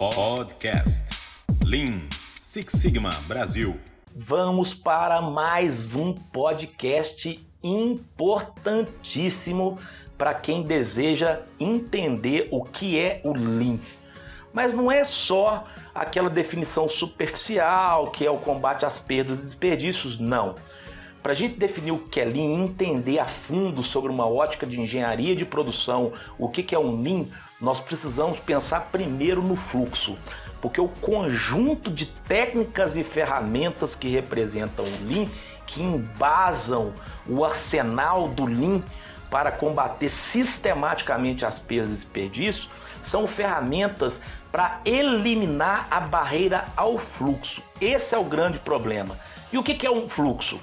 Podcast Lean Six Sigma Brasil. Vamos para mais um podcast importantíssimo para quem deseja entender o que é o Lean. Mas não é só aquela definição superficial que é o combate às perdas e desperdícios, não. Para a gente definir o que é Lean, entender a fundo sobre uma ótica de engenharia de produção, o que é um Lean, nós precisamos pensar primeiro no fluxo, porque o conjunto de técnicas e ferramentas que representam o Lean, que embasam o arsenal do Lean para combater sistematicamente as perdas e desperdícios, são ferramentas para eliminar a barreira ao fluxo. Esse é o grande problema. E o que é um fluxo?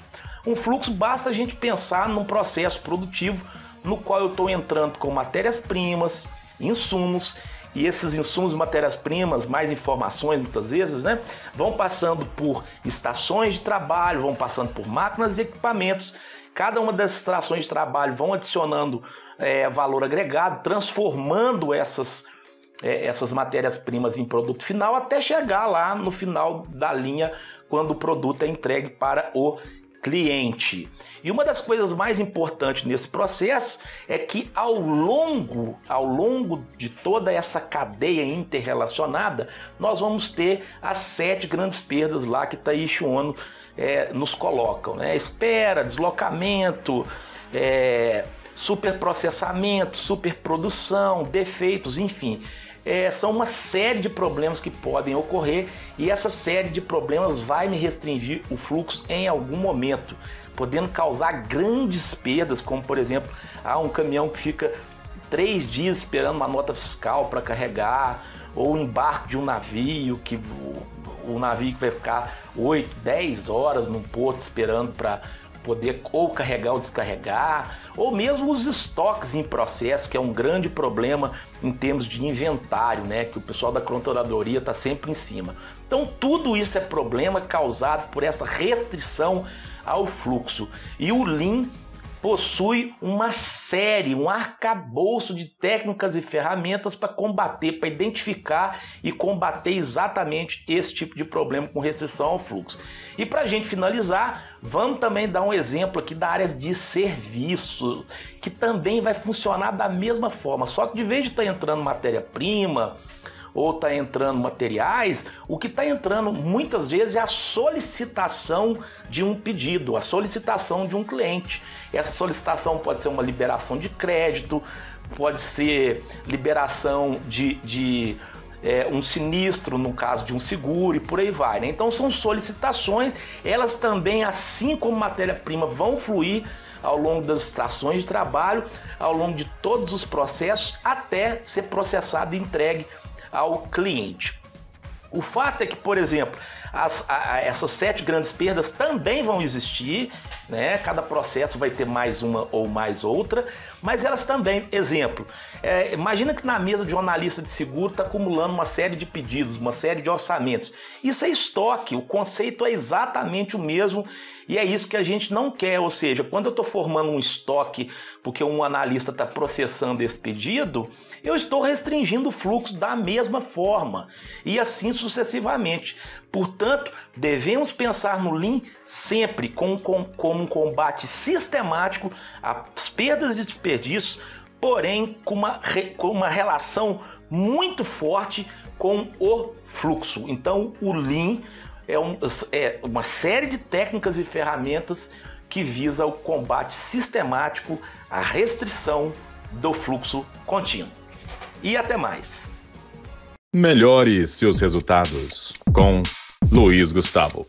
Um fluxo basta a gente pensar num processo produtivo no qual eu estou entrando com matérias-primas, insumos, e esses insumos, matérias-primas, mais informações muitas vezes, né, vão passando por estações de trabalho, vão passando por máquinas e equipamentos. Cada uma dessas estações de trabalho vão adicionando é, valor agregado, transformando essas, é, essas matérias-primas em produto final até chegar lá no final da linha, quando o produto é entregue para o cliente. E uma das coisas mais importantes nesse processo é que ao longo, ao longo de toda essa cadeia interrelacionada, nós vamos ter as sete grandes perdas lá que Taishi Ono é, nos colocam, né? Espera, deslocamento, é, superprocessamento, superprodução, defeitos, enfim é, são uma série de problemas que podem ocorrer e essa série de problemas vai me restringir o fluxo em algum momento, podendo causar grandes perdas, como por exemplo, há um caminhão que fica três dias esperando uma nota fiscal para carregar, ou o embarque de um navio que o, o navio que vai ficar 8, 10 horas num porto esperando para poder ou carregar ou descarregar, ou mesmo os estoques em processo, que é um grande problema em termos de inventário, né? Que o pessoal da controladoria está sempre em cima. Então, tudo isso é problema causado por essa restrição ao fluxo. E o Lean possui uma série, um arcabouço de técnicas e ferramentas para combater, para identificar e combater exatamente esse tipo de problema com restrição ao fluxo. E para a gente finalizar, vamos também dar um exemplo aqui da área de serviço, que também vai funcionar da mesma forma, só que de vez de estar tá entrando matéria-prima, ou está entrando materiais, o que está entrando muitas vezes é a solicitação de um pedido, a solicitação de um cliente. Essa solicitação pode ser uma liberação de crédito, pode ser liberação de, de é, um sinistro no caso de um seguro e por aí vai. Né? Então são solicitações, elas também, assim como matéria-prima, vão fluir ao longo das estações de trabalho, ao longo de todos os processos, até ser processado e entregue ao cliente. O fato é que, por exemplo, as, a, essas sete grandes perdas também vão existir, né? Cada processo vai ter mais uma ou mais outra, mas elas também, exemplo, é, imagina que na mesa de um analista de seguro está acumulando uma série de pedidos, uma série de orçamentos. Isso é estoque, o conceito é exatamente o mesmo e é isso que a gente não quer, ou seja, quando eu estou formando um estoque porque um analista está processando esse pedido, eu estou restringindo o fluxo da mesma forma e assim sucessivamente. Portanto, devemos pensar no Lean sempre como, um combate sistemático às perdas e desperdícios, porém com uma, com uma relação muito forte com o fluxo. Então, o Lean é, um, é uma série de técnicas e ferramentas que visa o combate sistemático à restrição do fluxo contínuo. E até mais. Melhore seus resultados com Luiz Gustavo.